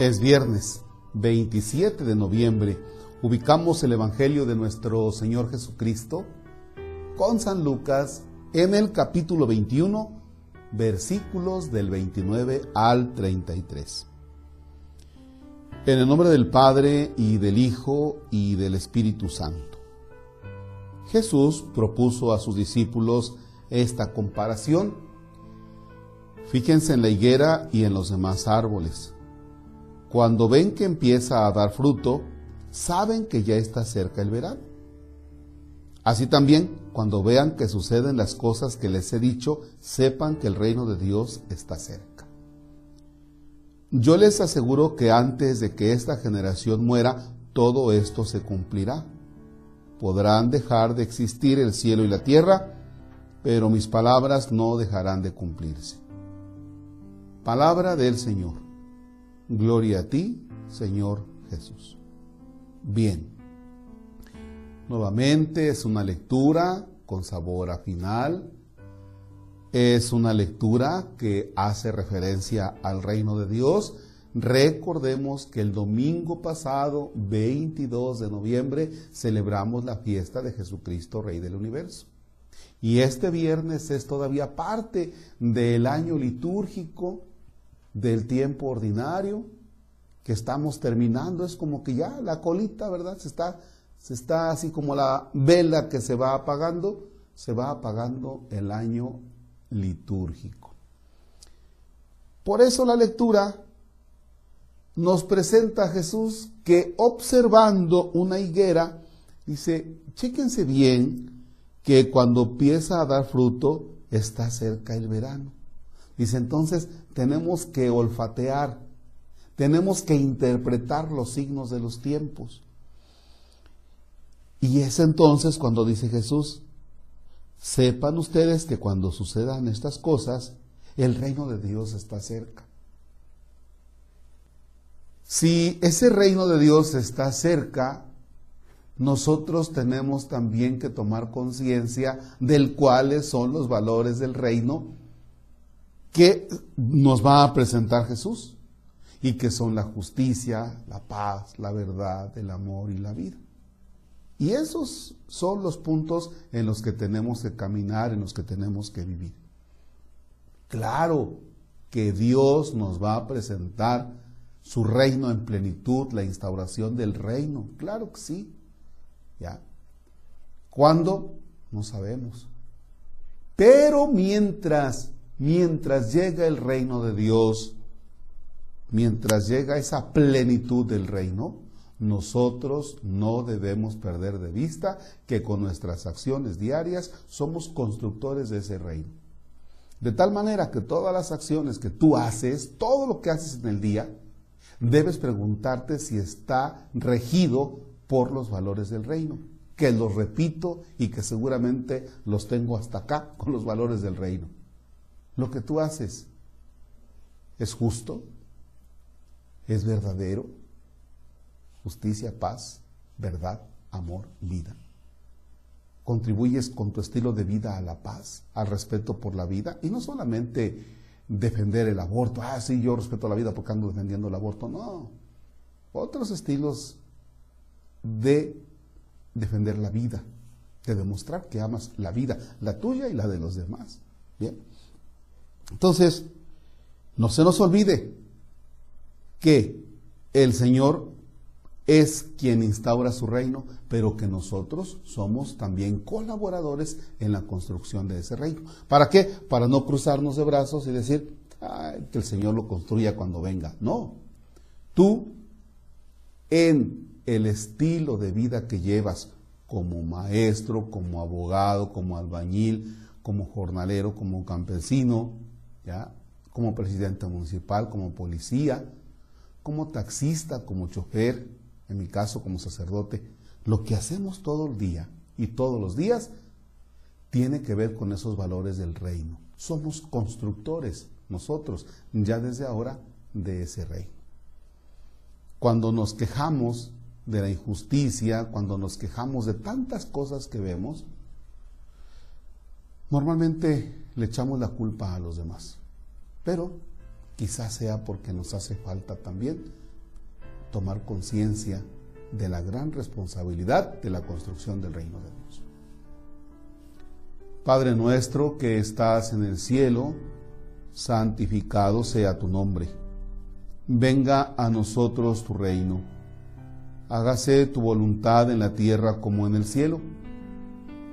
Es viernes 27 de noviembre. Ubicamos el Evangelio de nuestro Señor Jesucristo con San Lucas en el capítulo 21, versículos del 29 al 33. En el nombre del Padre y del Hijo y del Espíritu Santo. Jesús propuso a sus discípulos esta comparación. Fíjense en la higuera y en los demás árboles cuando ven que empieza a dar fruto, saben que ya está cerca el verano. Así también, cuando vean que suceden las cosas que les he dicho, sepan que el reino de Dios está cerca. Yo les aseguro que antes de que esta generación muera, todo esto se cumplirá. Podrán dejar de existir el cielo y la tierra, pero mis palabras no dejarán de cumplirse. Palabra del Señor. Gloria a ti, Señor Jesús. Bien. Nuevamente es una lectura con sabor a final. Es una lectura que hace referencia al reino de Dios. Recordemos que el domingo pasado, 22 de noviembre, celebramos la fiesta de Jesucristo, Rey del Universo. Y este viernes es todavía parte del año litúrgico del tiempo ordinario que estamos terminando, es como que ya la colita, ¿verdad? Se está, se está así como la vela que se va apagando, se va apagando el año litúrgico. Por eso la lectura nos presenta a Jesús que observando una higuera, dice, chéquense bien que cuando empieza a dar fruto está cerca el verano. Dice, entonces tenemos que olfatear, tenemos que interpretar los signos de los tiempos. Y es entonces cuando dice Jesús, sepan ustedes que cuando sucedan estas cosas, el reino de Dios está cerca. Si ese reino de Dios está cerca, nosotros tenemos también que tomar conciencia del cuáles son los valores del reino que nos va a presentar Jesús y que son la justicia, la paz, la verdad, el amor y la vida. Y esos son los puntos en los que tenemos que caminar, en los que tenemos que vivir. Claro que Dios nos va a presentar su reino en plenitud, la instauración del reino. Claro que sí. ¿Ya? ¿Cuándo? No sabemos. Pero mientras mientras llega el reino de Dios, mientras llega esa plenitud del reino, nosotros no debemos perder de vista que con nuestras acciones diarias somos constructores de ese reino. De tal manera que todas las acciones que tú haces, todo lo que haces en el día, debes preguntarte si está regido por los valores del reino, que los repito y que seguramente los tengo hasta acá con los valores del reino lo que tú haces es justo, es verdadero, justicia, paz, verdad, amor, vida. Contribuyes con tu estilo de vida a la paz, al respeto por la vida y no solamente defender el aborto, ah, sí, yo respeto la vida porque ando defendiendo el aborto, no. Otros estilos de defender la vida, de demostrar que amas la vida, la tuya y la de los demás. Bien. Entonces, no se nos olvide que el Señor es quien instaura su reino, pero que nosotros somos también colaboradores en la construcción de ese reino. ¿Para qué? Para no cruzarnos de brazos y decir que el Señor lo construya cuando venga. No. Tú, en el estilo de vida que llevas como maestro, como abogado, como albañil, como jornalero, como campesino, ¿ya? como presidente municipal, como policía, como taxista, como chofer, en mi caso como sacerdote, lo que hacemos todo el día y todos los días tiene que ver con esos valores del reino. Somos constructores nosotros, ya desde ahora, de ese reino. Cuando nos quejamos de la injusticia, cuando nos quejamos de tantas cosas que vemos, normalmente le echamos la culpa a los demás. Pero quizás sea porque nos hace falta también tomar conciencia de la gran responsabilidad de la construcción del reino de Dios. Padre nuestro que estás en el cielo, santificado sea tu nombre. Venga a nosotros tu reino. Hágase tu voluntad en la tierra como en el cielo.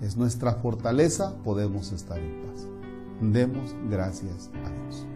es nuestra fortaleza, podemos estar en paz. Demos gracias a Dios.